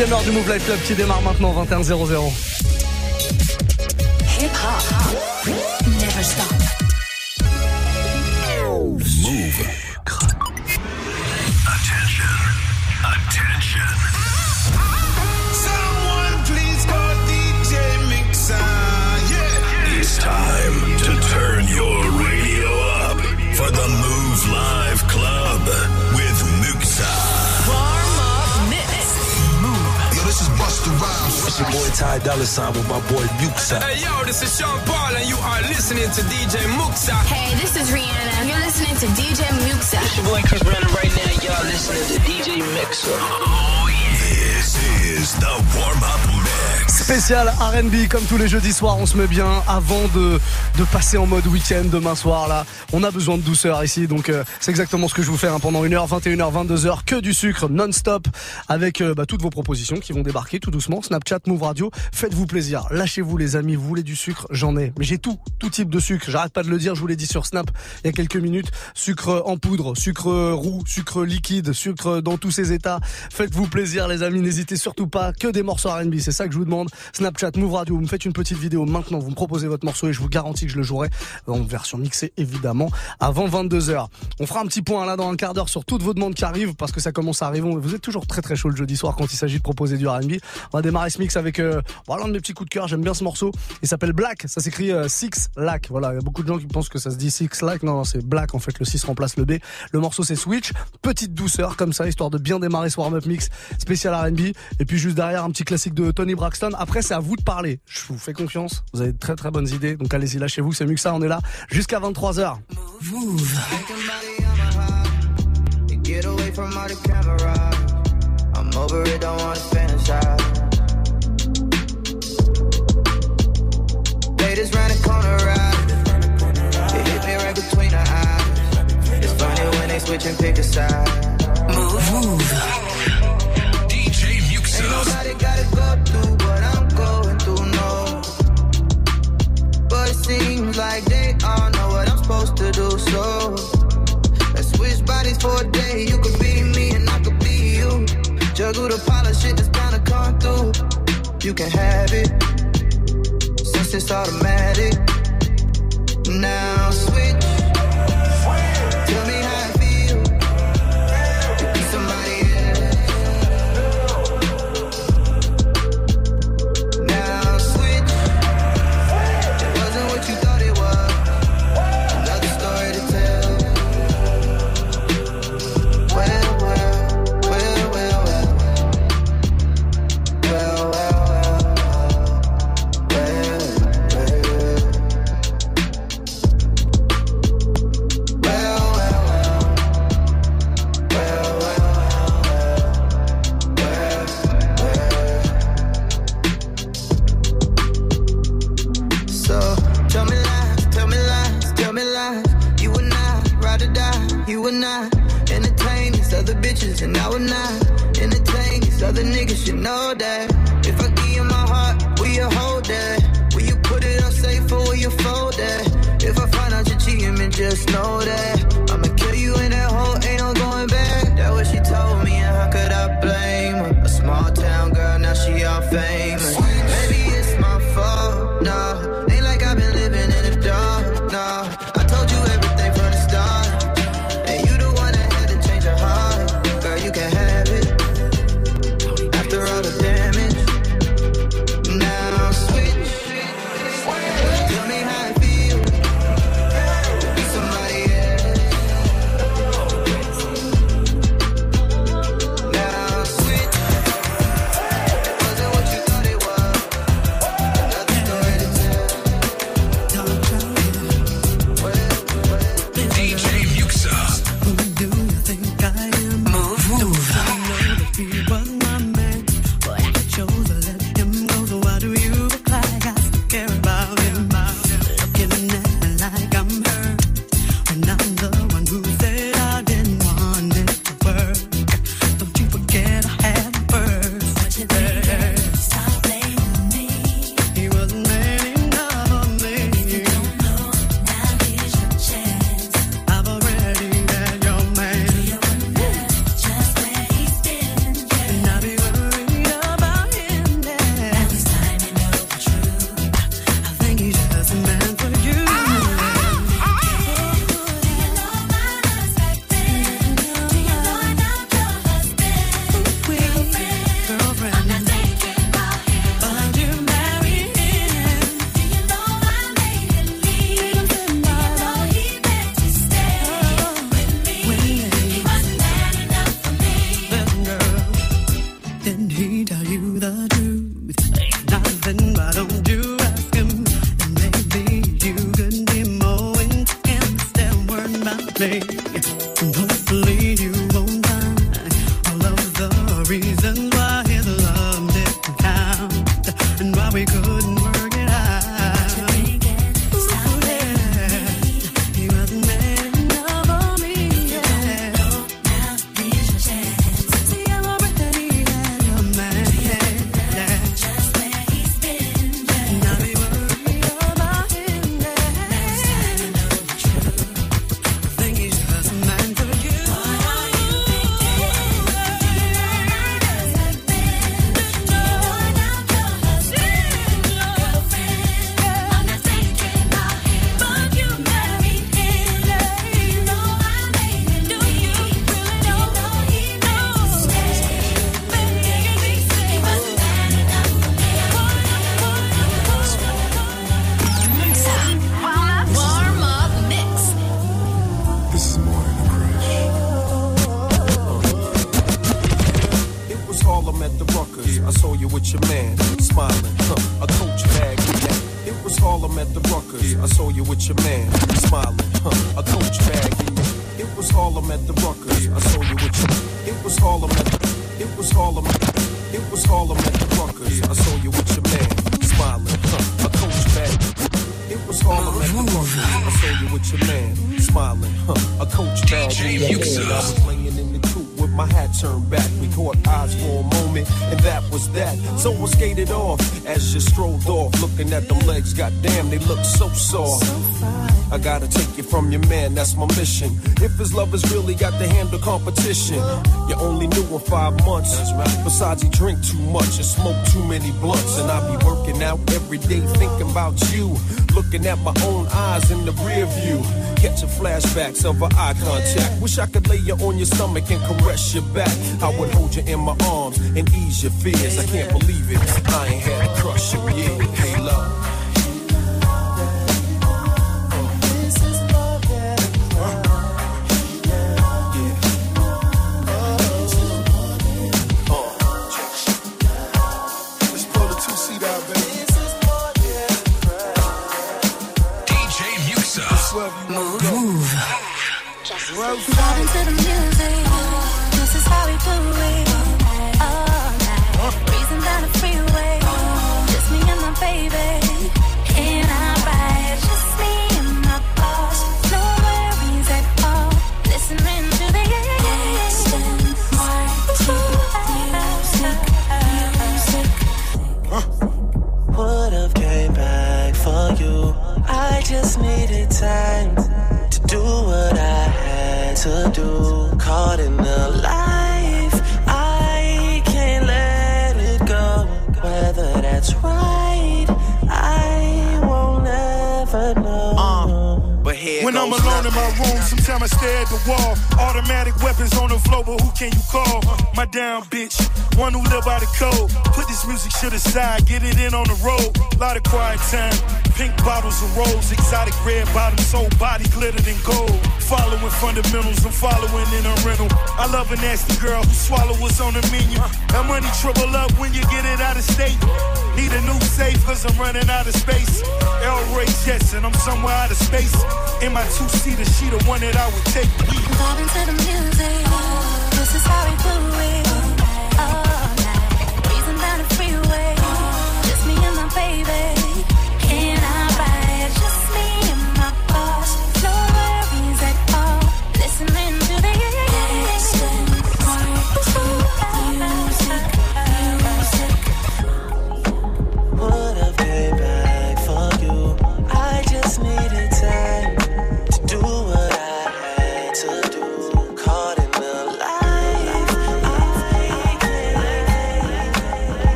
Deuxième heure du Move Life Club qui démarre maintenant 21 00. Hip. Your boy Ty Dolla Sign with my boy Muxa. Hey yo, this is Sean Paul and you are listening to DJ Muxa. Hey, this is Rihanna. You're listening to DJ Muxa. It's your boy Chris Brandon right now. Y'all listening to DJ Mixer. This is the warm-up. Spécial R&B comme tous les jeudis soirs, on se met bien avant de, de passer en mode week-end demain soir là. On a besoin de douceur ici, donc euh, c'est exactement ce que je vous fais hein, pendant 1h, 21h, 22h, que du sucre non-stop avec euh, bah, toutes vos propositions qui vont débarquer tout doucement. Snapchat, Move Radio, faites-vous plaisir, lâchez-vous les amis, vous voulez du sucre, j'en ai. Mais j'ai tout, tout type de sucre. J'arrête pas de le dire, je vous l'ai dit sur Snap il y a quelques minutes. Sucre en poudre, sucre roux, sucre liquide, sucre dans tous ses états. Faites-vous plaisir les amis, n'hésitez surtout pas. Que des morceaux R&B, c'est ça que je vous demande. Snapchat, Move Radio, vous me faites une petite vidéo maintenant, vous me proposez votre morceau et je vous garantis que je le jouerai en version mixée évidemment avant 22h. On fera un petit point là dans un quart d'heure sur toutes vos demandes qui arrivent parce que ça commence à arriver. Vous êtes toujours très très chaud le jeudi soir quand il s'agit de proposer du R&B. On va démarrer ce mix avec euh, voilà, un de mes petits coups de cœur. J'aime bien ce morceau. Il s'appelle Black. Ça s'écrit euh, Six Lack. Voilà, il y a beaucoup de gens qui pensent que ça se dit Six Lack. Non, non c'est Black en fait. Le 6 remplace le B. Le morceau c'est Switch. Petite douceur comme ça, histoire de bien démarrer ce warm-up mix spécial R&B. Et puis juste derrière un petit classique de Tony Braxton. Après c'est à vous de parler. Je vous fais confiance. Vous avez de très très bonnes idées. Donc allez-y, lâchez-vous. C'est mieux que ça. On est là jusqu'à 23h. Move. Get away from all the camera. I'm over it, don't wanna fantasize. Ladies round the corner, right? It hit me right between the eyes. It's funny when they switch and pick a side. Move, move. It's automatic. Now switch. I would not entertain these other niggas. You know that. If I give you my heart, will you hold that? Will you put it up safe or will you fold that? If I find out you're cheating, then just know that I'ma kill you in that hole. Ain't no going back. That what she told me, and how could I blame her? A small town girl, now she all famous. I play. believe. He drink too much and smoke too many blunts. And I be working out every day thinking about you. Looking at my own eyes in the rear view. Catching flashbacks of our eye contact. Wish I could lay you on your stomach and caress your back. I would hold you in my arms and ease your fears. I can't believe it. I ain't had a crush in years. Vibing to the music. Do. Caught in the life, I can't let it go. Whether that's right, I won't ever know. Uh, but here When I'm alone in my room, sometimes I stare at the wall. Automatic weapons on the floor, but who can you call? My down bitch, one who live by the code. Put this music shit aside, get it in on the road. Lot of quiet time, pink bottles of rose, exotic red bottoms, whole body glittered in gold. Following fundamentals, I'm following in a rental. I love a nasty girl who swallow what's on the menu. That money triple up when you get it out of state. Need a new safe, cause I'm running out of space. El Ray Jets, and I'm somewhere out of space. In my two seater, she the one that I would take. Vibing to the music. This is how we do it. All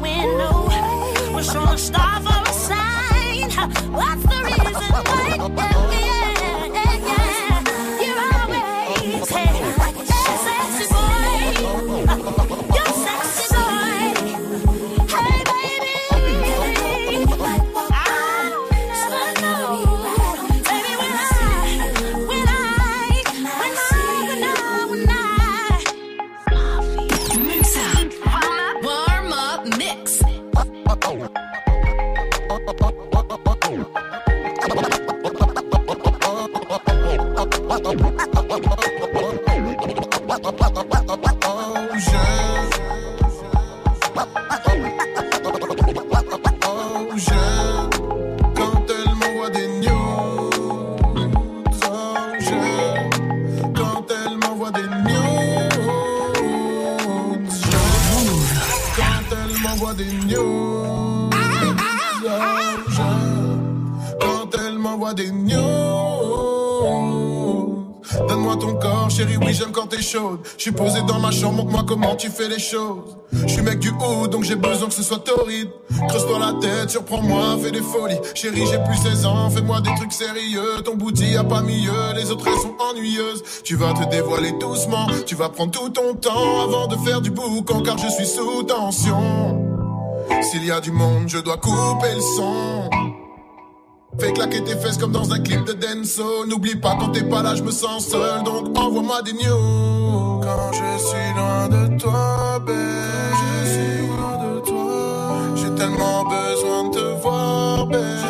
window. We're showing star for a sign. What's comment tu fais les choses. Je suis mec du haut, donc j'ai besoin que ce soit torride. Creuse-toi la tête, surprends-moi, fais des folies. Chérie, j'ai plus 16 ans, fais-moi des trucs sérieux. Ton bouti a pas mieux, les autres elles sont ennuyeuses. Tu vas te dévoiler doucement, tu vas prendre tout ton temps avant de faire du boucan, car je suis sous tension. S'il y a du monde, je dois couper le son. Fais claquer tes fesses comme dans un clip de Denso. N'oublie pas quand t'es pas là, je me sens seul. Donc envoie-moi des news. Je suis loin de toi, babe. Je suis loin de toi. J'ai tellement besoin de te voir, babe.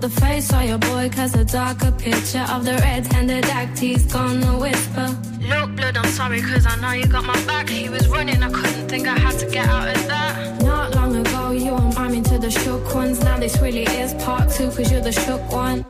The fuss? But the face of your boy casts a darker picture of the red-handed act he's gonna whisper. Look, blood, I'm sorry, cause I know you got my back. He was running, I couldn't think I had to get out of that. Not long ago, you were miming to the shook ones. Now this really is part two, cause you're the shook one.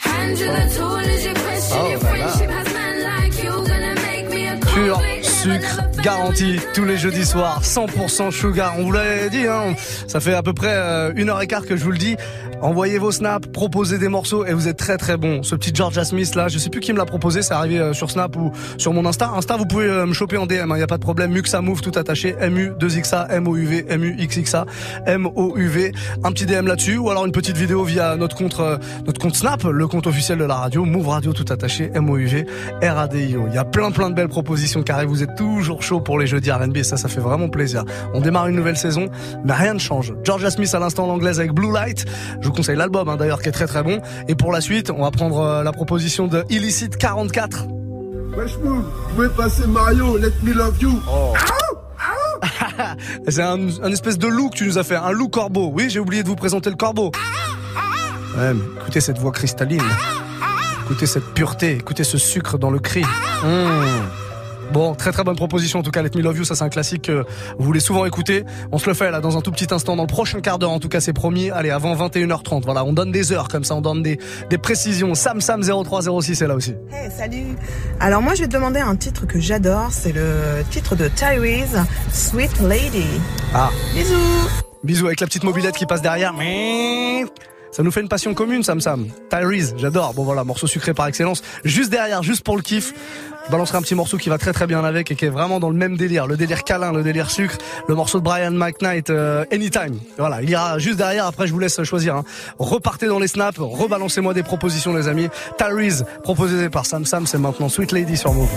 Hand you the tool as you question Oh your là. friendship has men like you gonna make me a Pur convict. sucre garanti tous les jeudis soirs, 100% sugar. On vous l'avait dit, hein, ça fait à peu près euh, une heure et quart que je vous le dis. Envoyez vos snaps, proposez des morceaux et vous êtes très très bon. Ce petit Georgia Smith là, je sais plus qui me l'a proposé, c'est arrivé euh, sur Snap ou sur mon Insta. Insta, vous pouvez euh, me choper en DM, il y a pas de problème. Muxa Move tout attaché, MU 2XA, MOUV, MU XXA, MOUV. Un petit DM là-dessus ou alors une petite vidéo via notre compte euh, notre compte Snap, le compte officiel de la radio, Move Radio tout attaché, MOUV, RADIO. Il y a plein plein de belles propositions car vous êtes toujours chaud pour les jeudis R&B et ça ça fait vraiment plaisir. On démarre une nouvelle saison, mais rien ne change. Georgia Smith à l'instant en anglaise avec Blue Light. Vous conseille l'album hein, d'ailleurs qui est très très bon. Et pour la suite, on va prendre euh, la proposition de Illicit 44. Wesh Move, vous pouvez passer Mario, Let Me Love You. C'est un, un espèce de loup que tu nous as fait, un loup corbeau. Oui, j'ai oublié de vous présenter le corbeau. Ouais, mais écoutez cette voix cristalline. Écoutez cette pureté, écoutez ce sucre dans le cri. Mmh. Bon, très très bonne proposition en tout cas. Let Me Love You, ça c'est un classique que vous voulez souvent écouter. On se le fait là dans un tout petit instant, dans le prochain quart d'heure en tout cas c'est promis. Allez, avant 21h30, voilà, on donne des heures comme ça, on donne des, des précisions. Sam Sam 0306 est là aussi. Hey, salut. Alors moi je vais te demander un titre que j'adore, c'est le titre de Tyrese, Sweet Lady. Ah. Bisous. Bisous avec la petite mobilette qui passe derrière. Ça nous fait une passion commune, Sam Sam. Tyrese, j'adore. Bon voilà, morceau sucré par excellence. Juste derrière, juste pour le kiff, balancerai un petit morceau qui va très très bien avec et qui est vraiment dans le même délire. Le délire câlin, le délire sucre. Le morceau de Brian McKnight, euh, Anytime. Voilà, il ira juste derrière. Après, je vous laisse choisir. hein. Repartez dans les snaps, rebalancez-moi des propositions, les amis. Tyrese, proposé par Sam Sam, c'est maintenant Sweet Lady sur Move.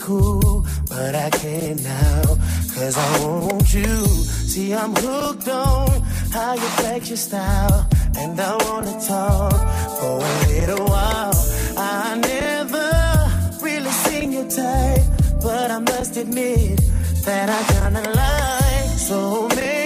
Cool, but I can't now, cause I want you. See, I'm hooked on how you flex your style, and I wanna talk for a little while. I never really seen your type, but I must admit that I kinda like. So maybe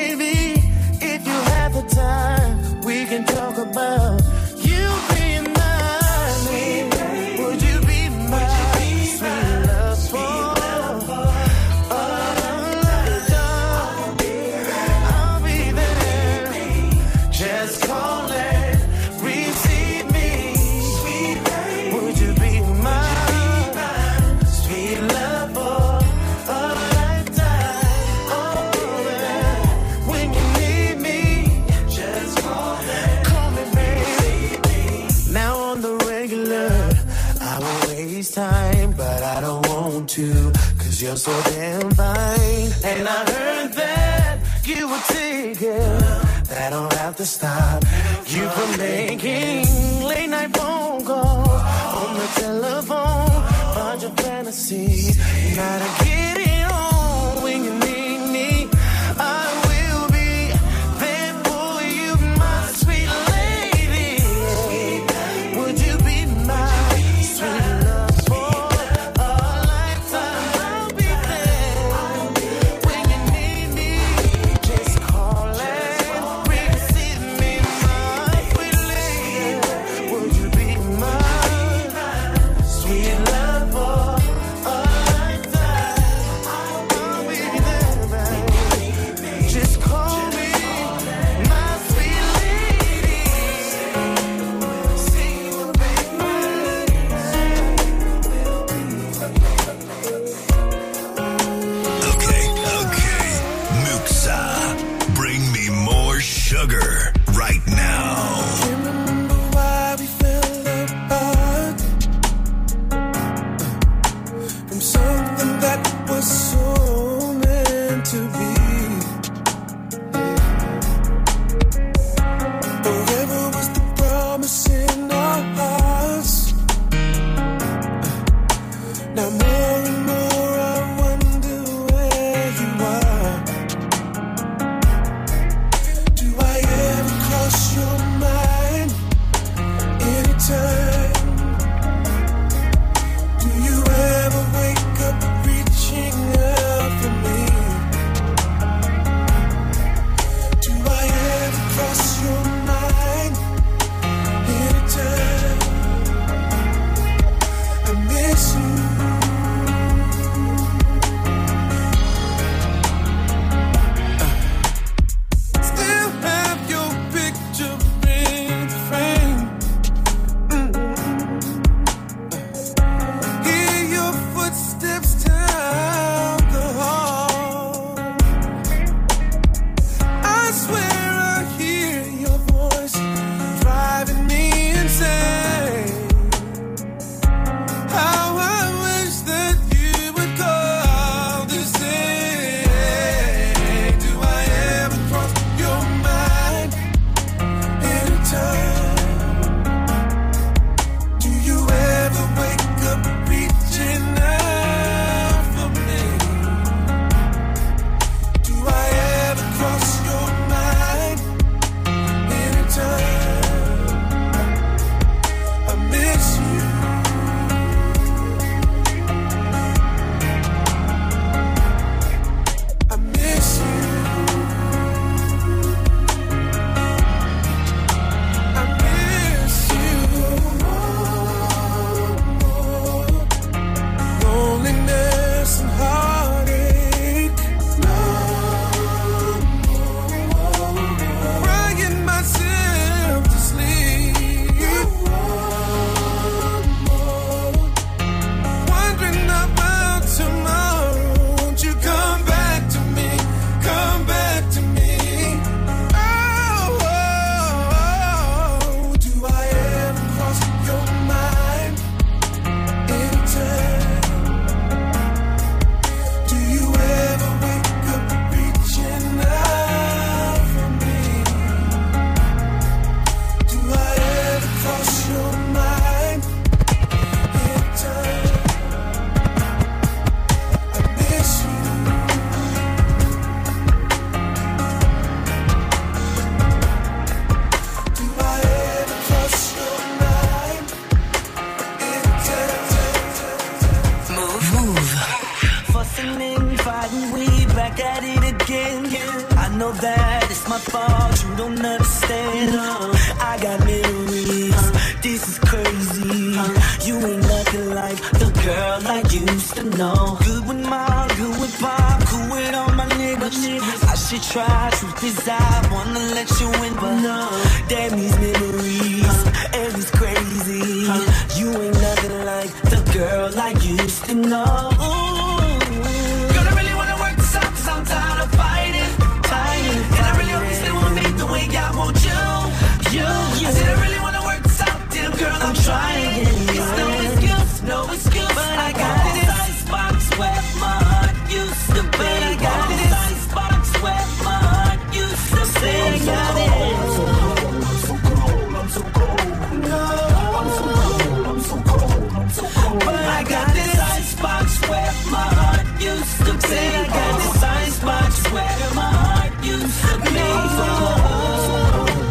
I got this icebox where my heart used to be. I got this oh. icebox where my heart used to be. I'm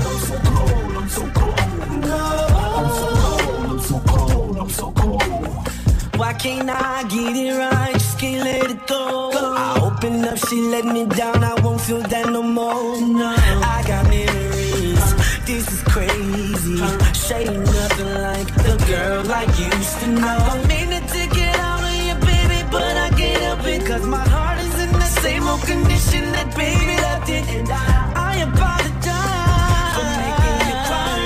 so cold, I'm so cold, I'm so cold, I'm so cold. I'm so cold. Why can't I get it right? Just can't let it go. I opened up, she let me down. I won't feel that no more. No. I got memories. This is crazy. Shading up girl like you used to know. I mean it to get out of you, baby, but I get up. Cause my heart is in the same old condition that baby left it. And I, I apologize for making you cry.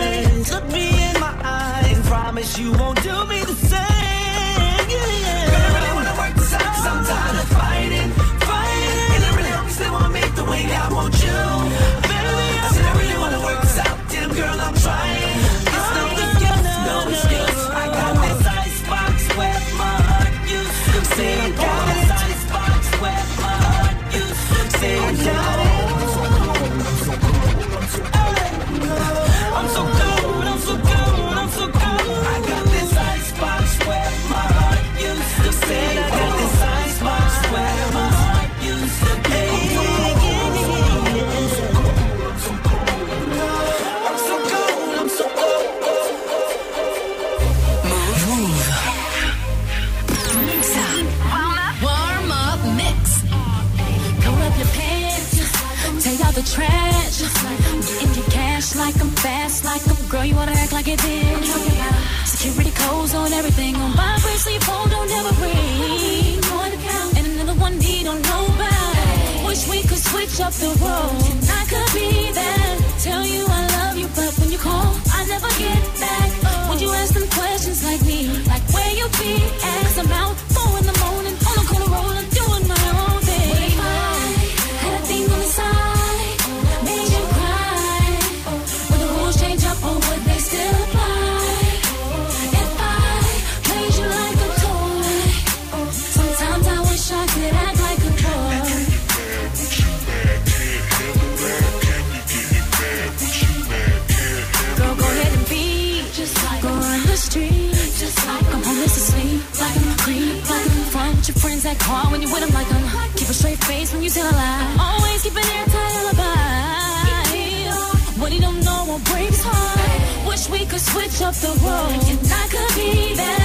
Look me in my eyes and promise you won't do me the same. I really hope you still want the way up the road. I could be there, tell you touch up the world, and I could be better.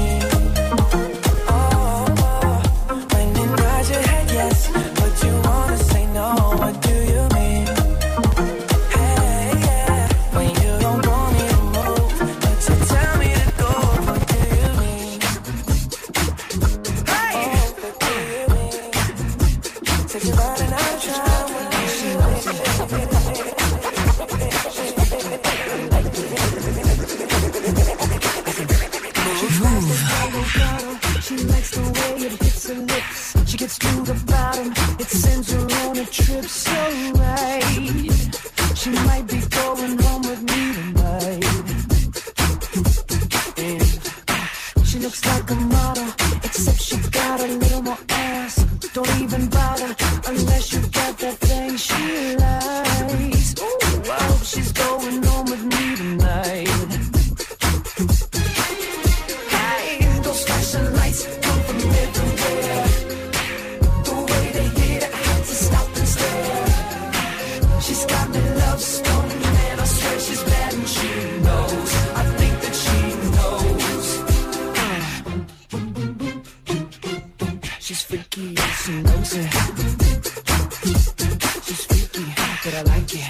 I like it.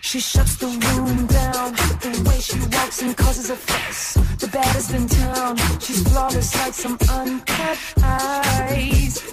She shuts the room down. The way she walks and causes a fuss. The baddest in town. She's flawless like some uncut ice.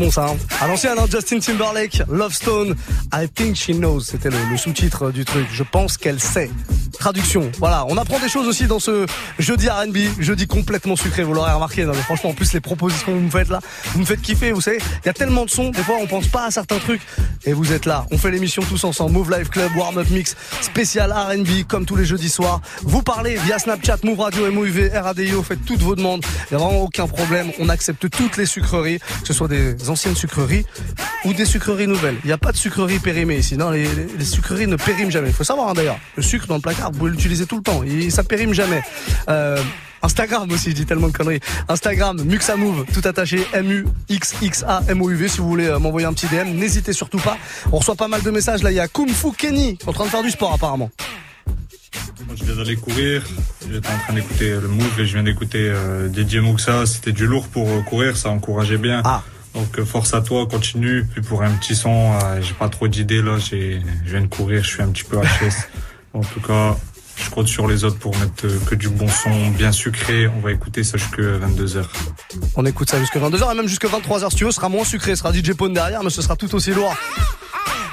Bon ça. Hein. À l'ancien, hein, Justin Timberlake, Love Stone, I think she knows. C'était le, le sous-titre du truc. Je pense qu'elle sait. Traduction. Voilà, on apprend des choses aussi dans ce jeudi R&B, jeudi complètement sucré. Vous l'aurez remarqué. Non, mais franchement, en plus les propositions que vous me faites là, vous me faites kiffer. Vous savez, il y a tellement de sons. Des fois, on pense pas à certains trucs et vous êtes là. On fait l'émission tous ensemble. Move Live Club, Warm Up Mix, spécial R&B comme tous les jeudis soirs. Vous parlez via Snapchat, Move Radio, MOUV, RADIO. Faites toutes vos demandes. Il y a vraiment aucun problème. On accepte toutes les sucreries, que ce soit des anciennes sucreries ou des sucreries nouvelles. Il n'y a pas de sucrerie périmée ici. Non, les, sucreries ne périment jamais. Il faut savoir hein, d'ailleurs. Le sucre dans le placard, vous pouvez l'utiliser tout le temps. Et ça périme jamais. Euh, Instagram aussi, je dis tellement de conneries. Instagram, Muxamove, tout attaché, M-U-X-X-A-M-O-U-V. Si vous voulez euh, m'envoyer un petit DM, n'hésitez surtout pas. On reçoit pas mal de messages. Là, il y a Kung Fu Kenny, en train de faire du sport apparemment. Moi, je viens d'aller courir. J'étais en train d'écouter le Move et je viens d'écouter euh, DJ Muxa. C'était du lourd pour euh, courir, ça encourageait bien. Donc euh, force à toi, continue. Puis pour un petit son, euh, j'ai pas trop d'idées là. J'ai, je viens de courir, je suis un petit peu HS. en tout cas, je compte sur les autres pour mettre euh, que du bon son, bien sucré. On va écouter ça jusque 22 h On écoute ça jusqu'à 22h et même jusqu'à 23h si tu veux. Ce sera moins sucré, ce sera DJ Pone derrière, mais ce sera tout aussi lourd.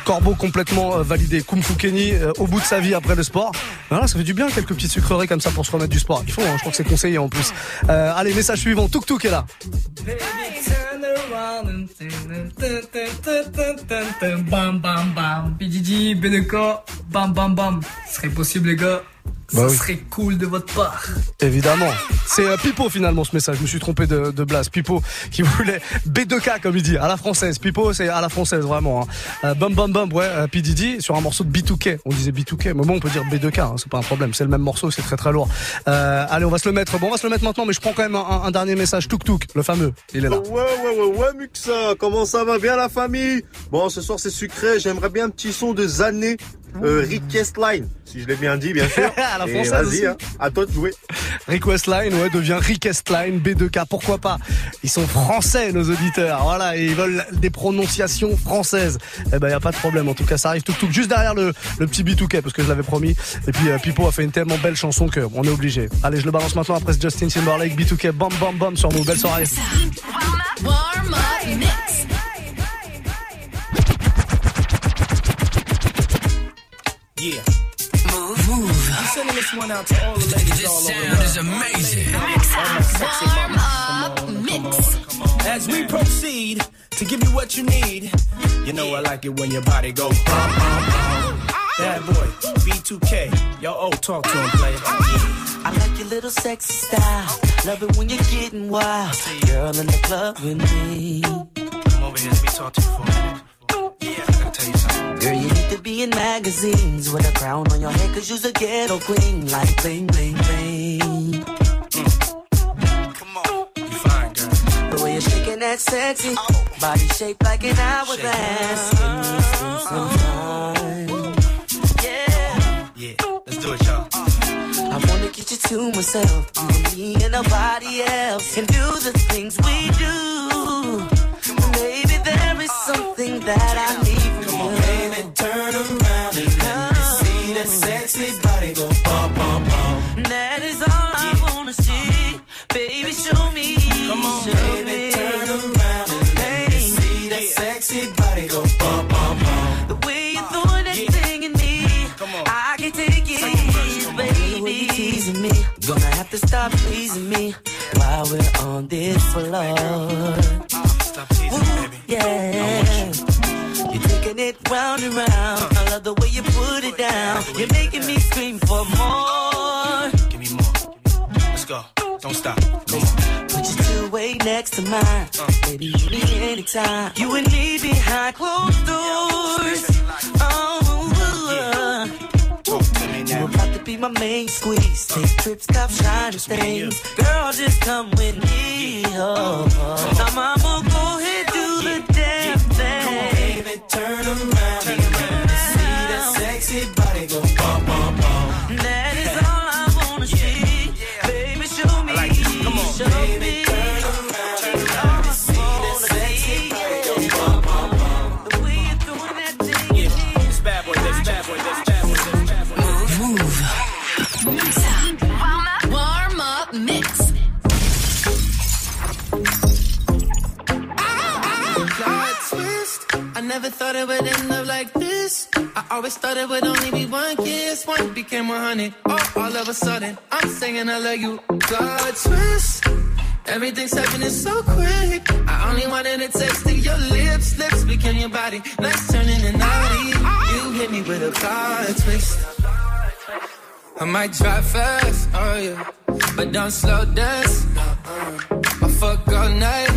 Corbeau complètement euh, validé. Kung Fu Kenny euh, au bout de sa vie après le sport. Voilà, ça fait du bien quelques petites sucreries comme ça pour se remettre du sport. Il faut, hein, je crois que c'est conseillé en plus. Euh, allez, message suivant. Tuk Tuk est là. Bam bam bam. PDG, BDK, bam bam bam. Ce serait possible les gars. Bah ça oui. serait cool de votre part. Évidemment. C'est euh, Pipo finalement ce message. Je me suis trompé de, de blase. Pipo qui voulait B2K comme il dit, à la française. Pipo c'est à la française vraiment. Hein. Euh, bum bum bum, ouais, euh, P. Diddy sur un morceau de B2K. On disait B2K, mais bon on peut dire B2K, hein, c'est pas un problème. C'est le même morceau, c'est très très lourd. Euh, allez, on va se le mettre. Bon, on va se le mettre maintenant, mais je prends quand même un, un dernier message. Tuk Tuk, le fameux. Il est là. Ouais, ouais, ouais, ouais, Muxa, comment ça va bien la famille? Bon, ce soir c'est sucré, j'aimerais bien un petit son de Zané euh, Request Line, si je l'ai bien dit, bien sûr. À la française Vas-y, hein, à toi de jouer. Request Line, ouais, devient Request Line, B2K, pourquoi pas Ils sont français, nos auditeurs, voilà, et ils veulent des prononciations françaises. Eh ben, y a pas de problème, en tout cas, ça arrive tout, tout juste derrière le, le petit B2K, parce que je l'avais promis. Et puis, euh, Pipo a fait une tellement belle chanson que on est obligé. Allez, je le balance maintenant après ce Justin Timberlake, B2K, bam, bam, bam, sur nous. Belle soirée. Warm up mix. Yeah. Move. Move. I'm sending this one out to all the ladies all over the world. is amazing. Warm up mix. As we proceed to give you what you need, you know I like it when your body goes bum, bum, bum. Bad boy, B2K. Yo, oh, talk to him, play. I like your little sexy style. Love it when you're getting wild. Girl in the club with me. Come over here, let me talk to you for a minute. Girl, you need to be in magazines with a crown on your head, cause you's a ghetto queen. Like bling, bling, bling. Mm. Come on, you fine, girl. The way you're shaking that sexy body shaped like an hourglass. Give me some, some time. Yeah. Yeah, let's do it, y'all. I wanna get you to myself, you me and nobody else, and do the things we do. Baby, there is something that I need from you. Baby, turn around and let me uh-huh. see that sexy body go bum, bum, bum. That is all I wanna see. Baby, show me. Come on, show baby, me. turn around and let me see that sexy body go bum, bum, bum. The way you're throwing that thing in me, I can take it, baby. When you teasing me, gonna have to stop pleasing me while we're on this floor. Ah, stop teasing me, baby. Yeah. You're taking it round and round. Uh-huh. I love the way you put it down. You're making me scream for more. Give me more. Let's go. Don't stop. Come on. Put your two way next to mine. Uh. Baby, you need anytime. You and me behind closed doors. Oh, Talk to me you now. about to be my main squeeze. Uh. Take trips, stop shining things. Girl, just come with me. Oh, uh-huh. oh. Now, mama, turn around Thought it only be one kiss. One became 100. Oh, all of a sudden, I'm singing I love you. Plot twist. Everything's happening so quick. I only wanted a taste your lips. Lips became your body. Let's turn into naughty. You hit me with a plot twist. I might drive fast, oh yeah. But don't slow dance. Uh-uh. I fuck all night.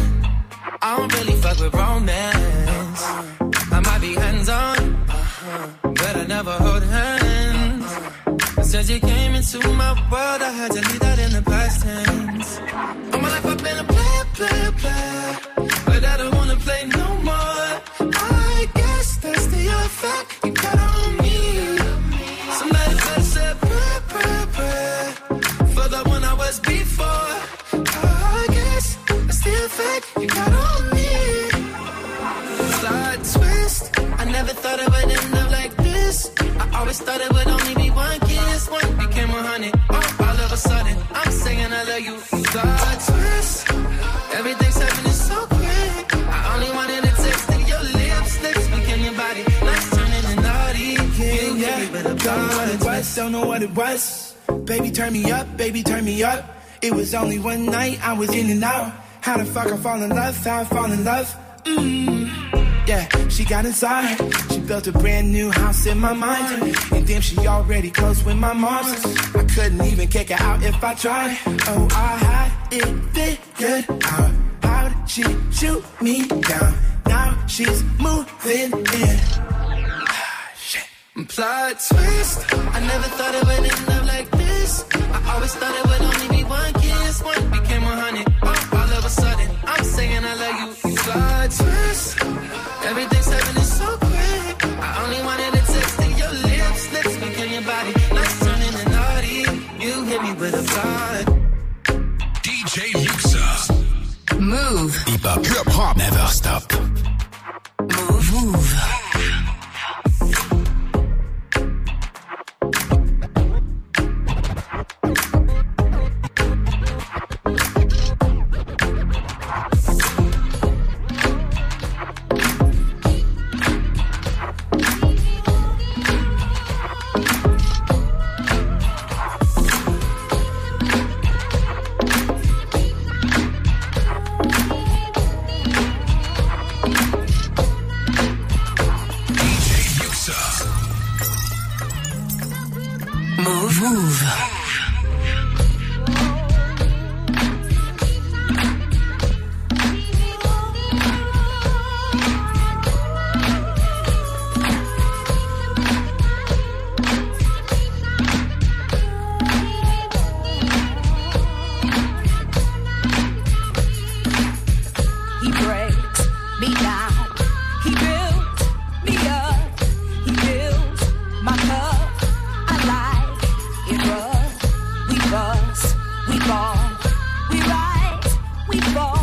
I don't really fuck with romance. I but I never hold hands. Since you came into my world, I had to leave that in the past tense. All my life I've been a player, player, player. But I don't wanna play no more. I guess that's the effect you got on me. Somebody better say prayer, prayer, prayer. For the one I was before. I guess that's the effect you got on me. Never thought it would end up like this. I always thought it would only be one kiss. One became a 100. Oh, all of a sudden, I'm saying I love you. Plot twist. Everything's happening so quick. I only wanted a taste of your lips. Lips became your body. Let's turn into naughty. Me with a Don't know what it was, don't know what it was. Baby, turn me up, baby, turn me up. It was only one night, I was in and out. How the fuck I fall in love, how I fall in love? Mmm. Yeah, she got inside. She built a brand new house in my mind. And damn, she already close with my mom's. I couldn't even kick her out if I tried. Oh, I had it figured out. How did she shoot me down? Now she's moving in. Plot twist. I never thought it would end up like this. I always thought it would only be one kiss. One became a 100. Oh, all of a sudden, I'm saying I love you. Plot twist. Move. up up Hip hop. Never stop. we fall, we rise, we fall.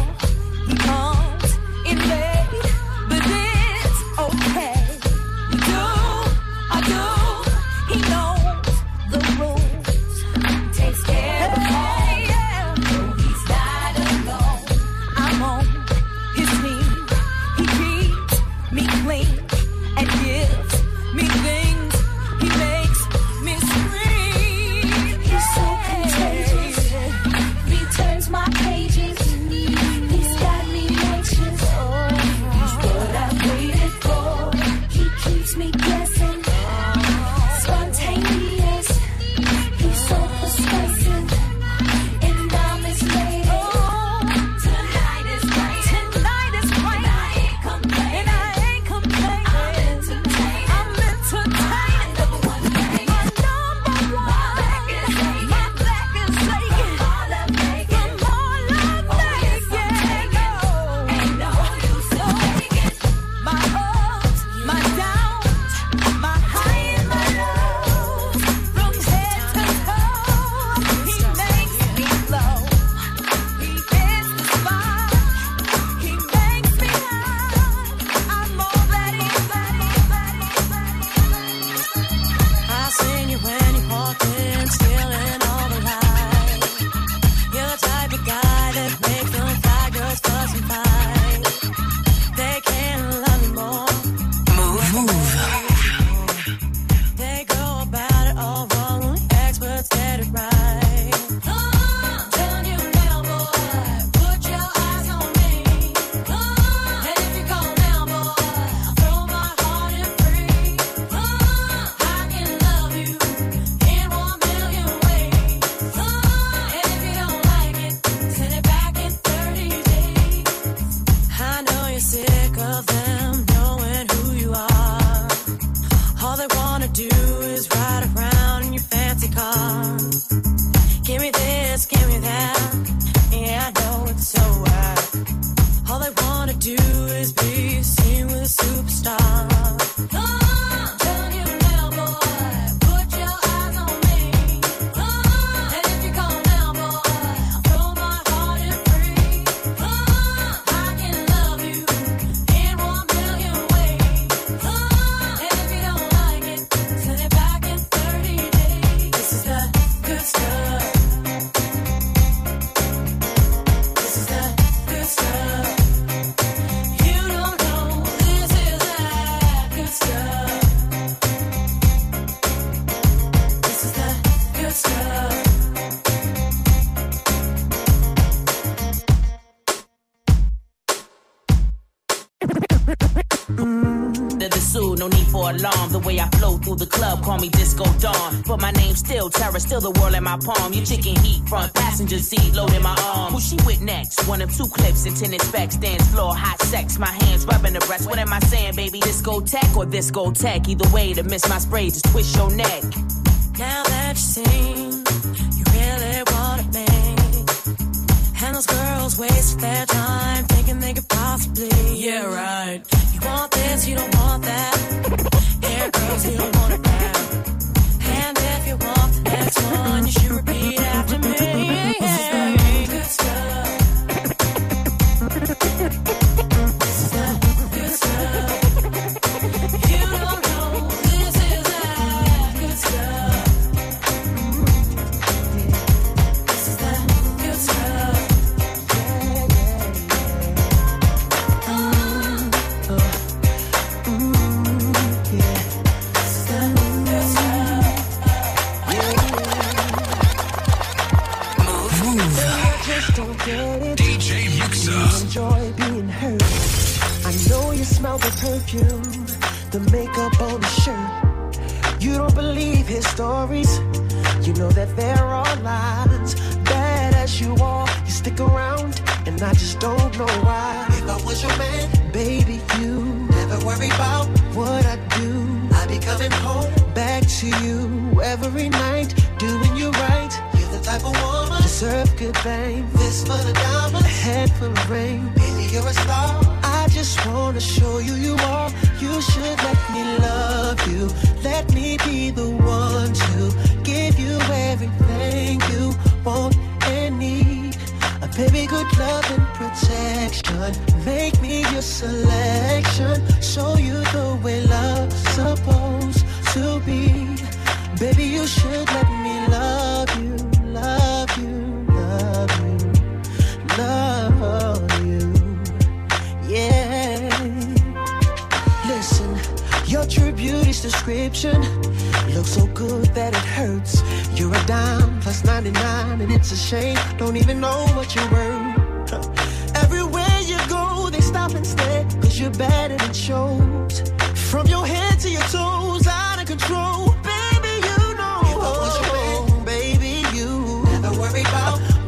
My hands, rubbing the breast. What am I saying, baby? This go tech or this go tech? Either way, to miss my spray, just twist your neck. Now that you see.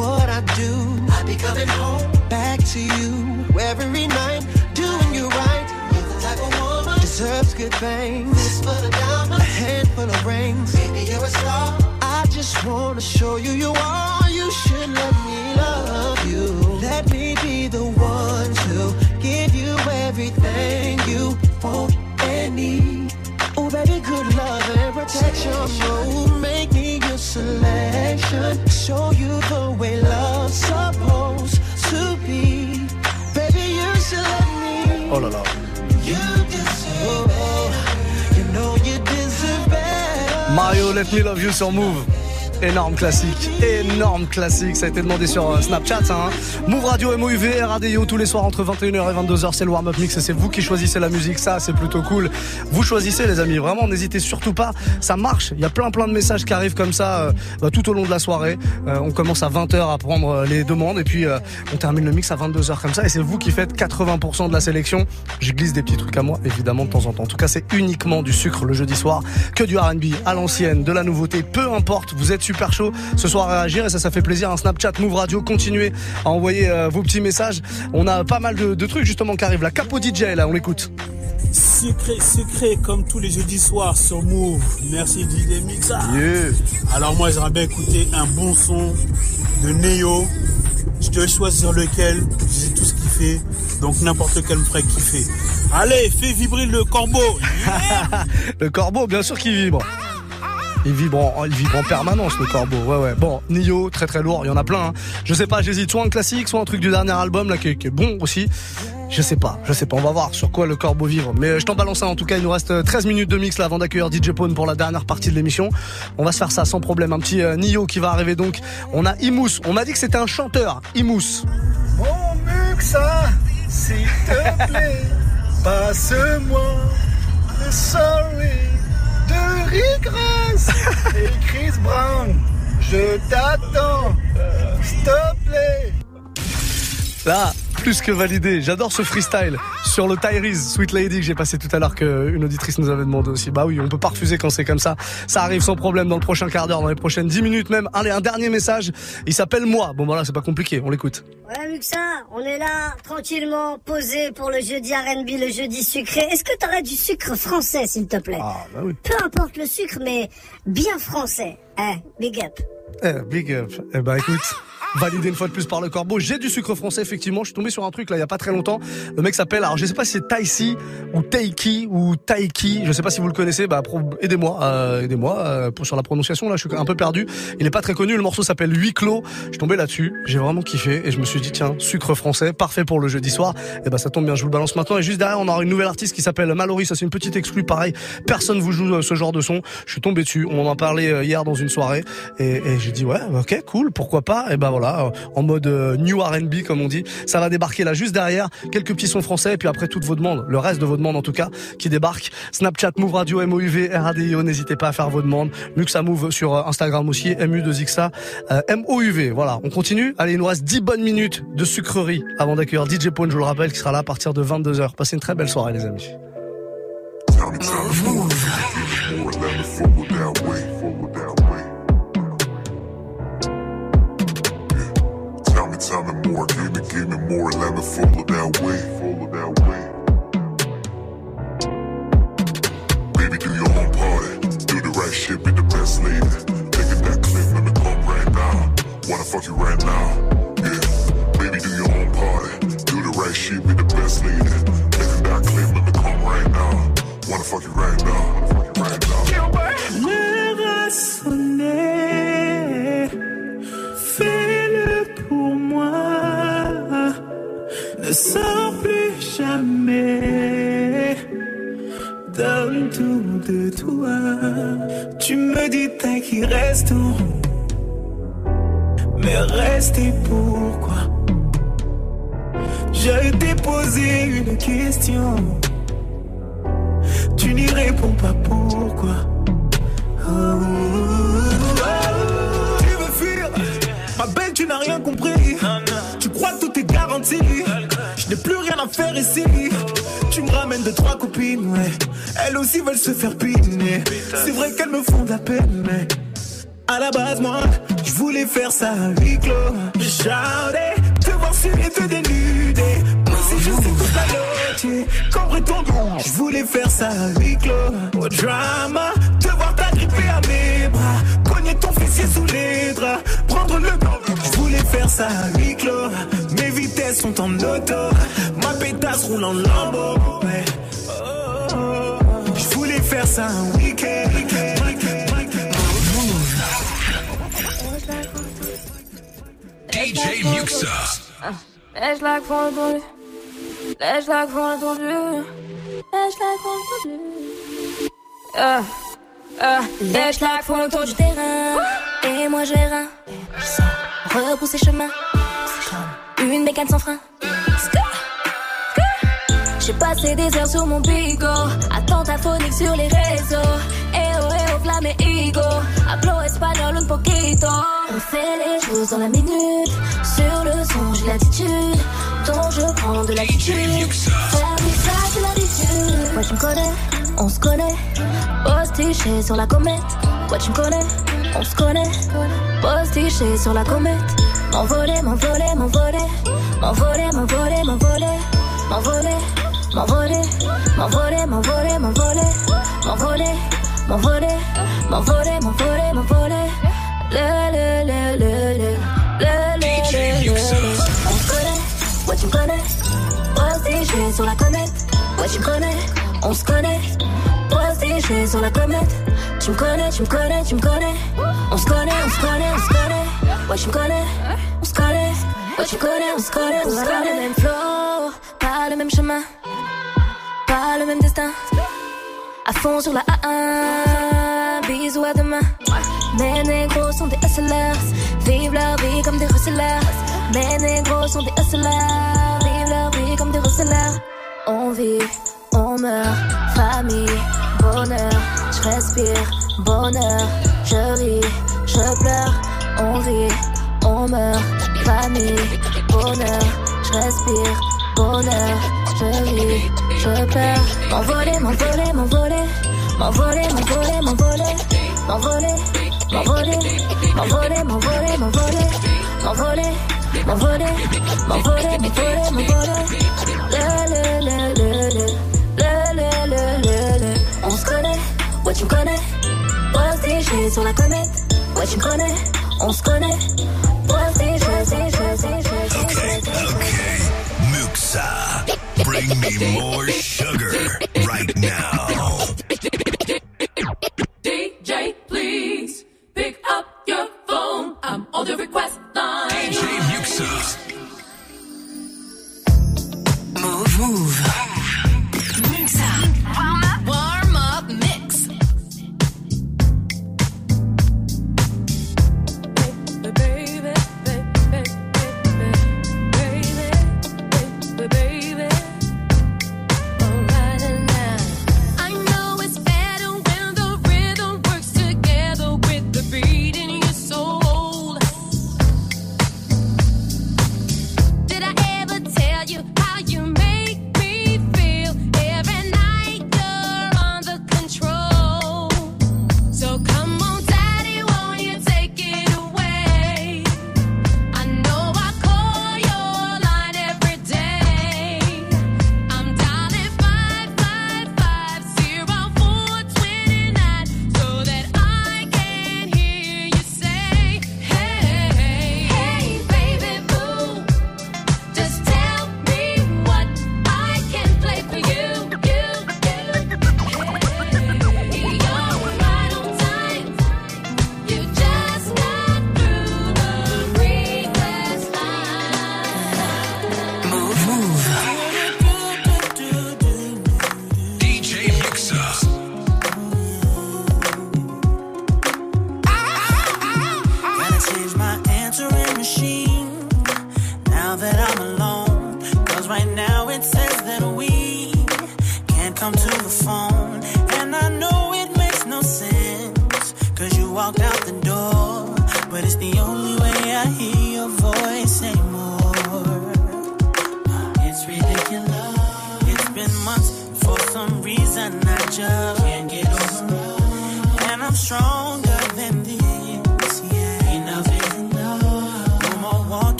What I do. I be coming home back to you every night, doing you right. You're the type of woman deserves good things. This the diamonds, a handful of rings. Baby, you're a star. I just wanna show you you are. You should let me love you. Let me be the one to give you everything you want and need. Oh, baby, good love and protection. Oh, make selection. Show you the way love's supposed to be. Baby, you should let me. Oh là là. You deserve better. You know you deserve better. Mario, Let Me Love You sur Move. Énorme classique, énorme classique. Ça a été demandé sur euh, Snapchat. Ça, hein. Move Radio, MOUV, RADIO tous les soirs entre 21h et 22h. C'est le warm-up mix et c'est vous qui choisissez la musique. Ça, c'est plutôt cool. Vous choisissez, les amis. Vraiment, n'hésitez surtout pas. Ça marche. Il y a plein, plein de messages qui arrivent comme ça euh, bah, tout au long de la soirée. Euh, on commence à 20h à prendre les demandes et puis on termine le mix à 22h comme ça. Et c'est vous qui faites 80% de la sélection. Je glisse des petits trucs à moi, évidemment, de temps en temps. En tout cas, c'est uniquement du sucre le jeudi soir. Que du R&B à l'ancienne, de la nouveauté. Peu importe. Vous êtes super chaud ce soir à réagir et ça, ça fait plaisir. Un Snapchat Move Radio. Continuez à envoyer euh, vos petits messages. On a pas mal de, de trucs justement qui arrivent. La Capo DJ là, on l'écoute. Sucré, sucré, comme tous les jeudis soirs sur Move. Merci DJ Mixa. Alors moi, j'aimerais bien écouter un bon son de Neo. Je dois choisir lequel. J'ai tout ce qu'il fait. Donc n'importe quel me ferait kiffer. Allez, fais vibrer le corbeau. le corbeau, bien sûr qu'il vibre. Il vibre, en, il vibre en permanence le corbeau. Ouais ouais. Bon, Nio, très très lourd. Il y en a plein. hein. Je sais pas, j'hésite. Soit un classique, soit un truc du dernier album là qui est, qui est bon aussi. Je sais pas, je sais pas. On va voir sur quoi le corbeau vivre. Mais je t'en balance un. En tout cas, il nous reste 13 minutes de mix là avant d'accueillir DJ Pone pour la dernière partie de l'émission. On va se faire ça sans problème. Un petit euh, Nio qui va arriver donc. On a Imous. On m'a dit que c'était un chanteur. Imous. Mon Muxa, s'il te plaît, passe-moi le sorry Ross et Chris Brown. Je t'attends, s'il te plaît. Là, plus que validé. J'adore ce freestyle sur le Tyrese Sweet Lady que j'ai passé tout à l'heure qu'une auditrice nous avait demandé aussi. Bah oui, on peut pas refuser quand c'est comme ça. Ça arrive sans problème dans le prochain quart d'heure, dans les prochaines 10 minutes même. Allez, un dernier message. Il s'appelle moi. Bon voilà, c'est pas compliqué. On l'écoute. Ouais, Muxa, on est là, tranquillement, posé pour le jeudi R&B, le jeudi sucré. Est-ce que t'aurais du sucre français, s'il te plaît? Ah, bah oui. Peu importe le sucre, mais bien français. Eh, big up. Eh, big up. Eh ben écoute, validé une fois de plus par le corbeau. J'ai du sucre français, effectivement. Je suis tombé sur un truc là il y a pas très longtemps. Le mec s'appelle, alors je sais pas si c'est Taiki ou Taiki ou Taiki. Je sais pas si vous le connaissez. Bah aidez-moi, euh, aidez-moi euh, sur la prononciation. Là, je suis un peu perdu. Il est pas très connu. Le morceau s'appelle Huit clos. Je suis tombé là-dessus. J'ai vraiment kiffé et je me suis dit tiens, sucre français, parfait pour le jeudi soir. Et ben ça tombe bien. Je vous le balance maintenant. Et juste derrière, on aura une nouvelle artiste qui s'appelle Mallory. Ça c'est une petite exclue. Pareil, personne vous joue euh, ce genre de son. Je suis tombé dessus. On en parlait euh, hier dans une soirée et, j'ai dit ouais, ok, cool, pourquoi pas? Et ben voilà, euh, en mode euh, new R&B comme on dit. Ça va débarquer là juste derrière. Quelques petits sons français et puis après toutes vos demandes, le reste de vos demandes en tout cas, qui débarquent. Snapchat, Move Radio, MOUV, RADIO. N'hésitez pas à faire vos demandes. Muxa Move sur euh, Instagram aussi, MU2XA, euh, MOUV. Voilà, on continue. Allez, il nous reste 10 bonnes minutes de sucrerie avant d'accueillir DJ Pone, je vous le rappelle, qui sera là à partir de 22h. Passez une très belle soirée les amis. sounding more, candy gave me more, Atlanta full of that way, full of that way. Faire ça à huis clos. Te voir sur et te dénuder. Moi aussi, je sais toute la lotier. Cambre ton dos. Je voulais faire ça à huis clos. Au drama, te voir t'agripper à mes bras. Cogner ton fessier sous les draps. Prendre le temps. Je voulais faire ça à huis clos. Mes vitesses sont en auto. Ma pétasse roule en lambeau. Ouais. Oh, oh, oh. Je voulais faire ça un DJ Muxa. Laisse la croix dans Laisse la croix dans Laisse la croix dans Ah, ah, Lèche la croix autour du terrain? Et moi j'ai rien. Repousser chemin. Une bécane sans frein. J'ai passé des heures sur mon bigo. Attentaphonique sur les réseaux. Eh oh, eh oh, flamme et ego. Hablo espagnol un poquito. On fait les choses dans la minute. Sur le son, j'ai l'attitude. Dont je prends de l'attitude. Faire ça, c'est l'habitude. Ouais, tu me connais, on se connaît. Postiché sur la comète. Ouais, tu me connais, on se connaît. Postiché sur la comète. M'envoler, m'envoler, m'envoler. M'envoler, m'envoler, m'envoler. M'envoler, m'envoler. M'envoler, m'envoler, m'envoler. M'envoler, m'envoler. M'envoler, m'envoler, m'envoler. Le, le, le, le, le. Le, le, le, le, le. On se connaît, ouais, tu me connais. Postiché sur la comète. Ouais, tu me connais, on se connaît. Postiché sur la comète. Tu me connais, tu me connais, tu me connais. On se connaît, on se connaît, on se connaît. Ouais, tu me connais, on se connaît. Ouais, tu connais, on se connaît, on se connaît. Pas le même flow, pas le même chemin. Pas le même destin. À fond sur la A1, bisous à demain. Mes négros sont des hustlers, vivent leur vie comme des hustlers. Mes négros sont des hustlers, vivent leur vie comme des hustlers. On vit, on meurt, famille, bonheur. Je respire, bonheur, je ris, je pleure. On vit, on meurt, famille, bonheur. Je respire, bonheur, je ris, je pleure. M'envoler, m'envoler, m'envoler, m'envoler, m'envoler, m'envoler, m'envoler, m'envoler, m'envoler, m'envoler, m'envoler, m'envoler, m'envoler, m'envoler, m'envoler, m'envoler. Le, le, le, le, le, le, le, le, le. On se connaît, ouais tu me connais. Postiché sur la comète, ouais tu me connais. On se connaît. Postiché, postiché, postiché, postiché. Muxa. Bring me more sugar right now. come to the phone. And I know it makes no sense. Cause you walked out the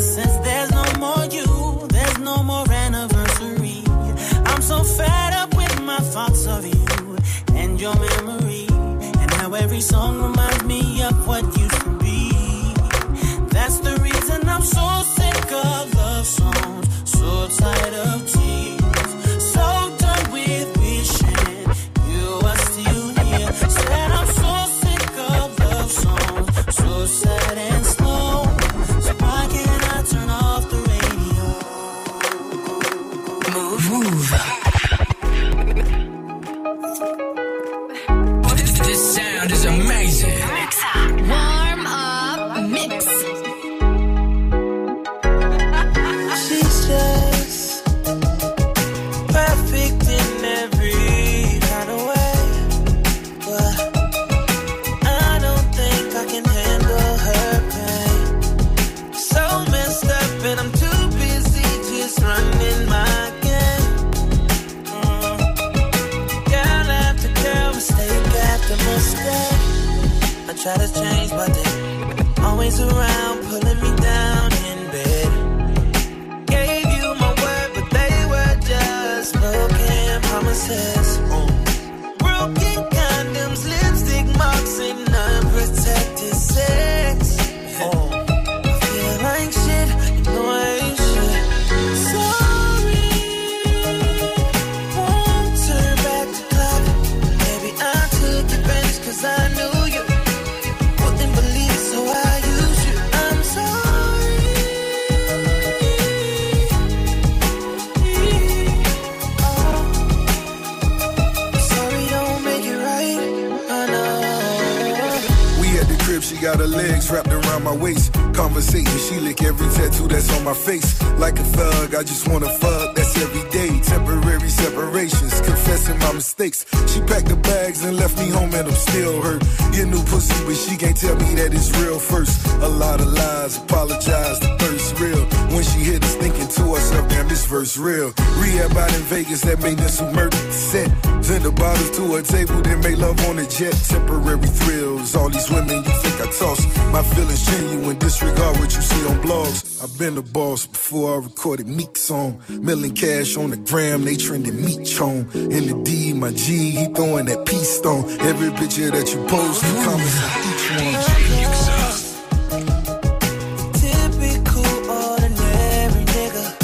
since then. Try to change, but they always around, pulling me down in bed. Gave you my word, but they were just broken promises. Waist. Conversation, she lick every tattoo that's on my face. Like a thug, I just wanna fuck, that's every day. Temporary separations, confessing my mistakes. She packed the bags and left me home, and I'm still hurt. Get new pussy, but she can't tell me that it's real first. A lot of lies, apologize, the thirst real. When she hit us, thinking to herself, damn, this verse real. Rehab out in Vegas, that made us who murdered set. Send the bottles to her table, then make love on the jet. Temporary thrills, all these women you think I toss. My feelings genuine, disregard what you see on blogs? I've been the boss before I recorded Meek song. Million cash on the gram, they trending meat chone. In the D, my G, he throwing that peace stone. Every picture that you post, he comments on each one. Typical ordinary nigga.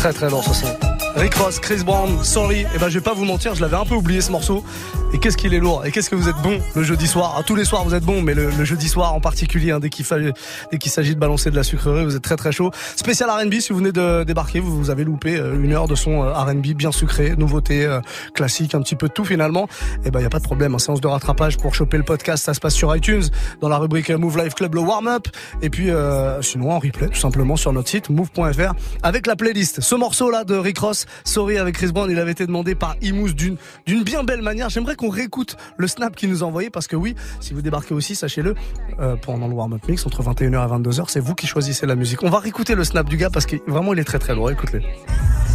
Très très lourd ce son. Rick Ross, Chris Brown, Sorry. Et ben je vais pas vous mentir, je l'avais un peu oublié ce morceau. Et qu'est-ce qu'il est lourd Et qu'est-ce que vous êtes bon le jeudi soir Ah, Tous les soirs vous êtes bon, mais le, jeudi soir en particulier, hein, dès qu'il s'agit de balancer de la sucrerie, vous êtes très très chaud. Spécial R&B, si vous venez de débarquer, vous, vous avez loupé euh, une heure de son euh, R&B bien sucré, nouveauté, euh, classique, un petit peu de tout finalement. Et ben il y a pas de problème, en séance de rattrapage pour choper le podcast, ça se passe sur iTunes dans la rubrique Move Life Club le warm up. Et puis euh, sinon en replay tout simplement sur notre site move.fr avec la playlist. Ce morceau là de Rick Ross, Sorry avec Chris Brown, il avait été demandé par Imous d'une d'une bien belle manière. J'aimerais qu'on réécoute le snap qu'il nous a envoyé parce que oui, si vous débarquez aussi, sachez-le, euh, pendant le warm-up mix entre 21h et 22h, c'est vous qui choisissez la musique. On va réécouter le snap du gars parce que vraiment il est très très lourd. Écoutez.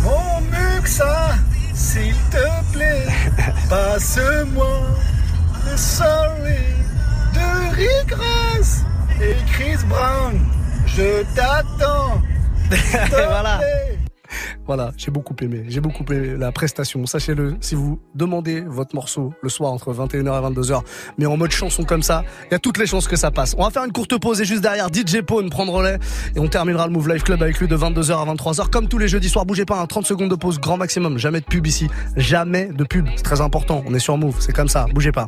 Mon Muxa, s'il te plaît, passe-moi le sorry de Rick Ross et Chris Brown. Je t'attends. voilà. Voilà, j'ai beaucoup aimé. J'ai beaucoup aimé la prestation. Sachez-le, si vous demandez votre morceau le soir entre 21h et 22h, mais en mode chanson comme ça, il y a toutes les chances que ça passe. On va faire une courte pause et juste derrière DJ Pone prendre relais et on terminera le Move Life Club avec lui de 22h à 23h comme tous les jeudis soirs. Bougez pas, un 30 secondes de pause grand maximum. Jamais de pub ici. Jamais de pub. C'est très important. On est sur Move. C'est comme ça. Bougez pas.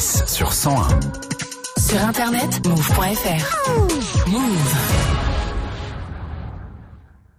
Sur 101. Sur internet, move.fr. Move.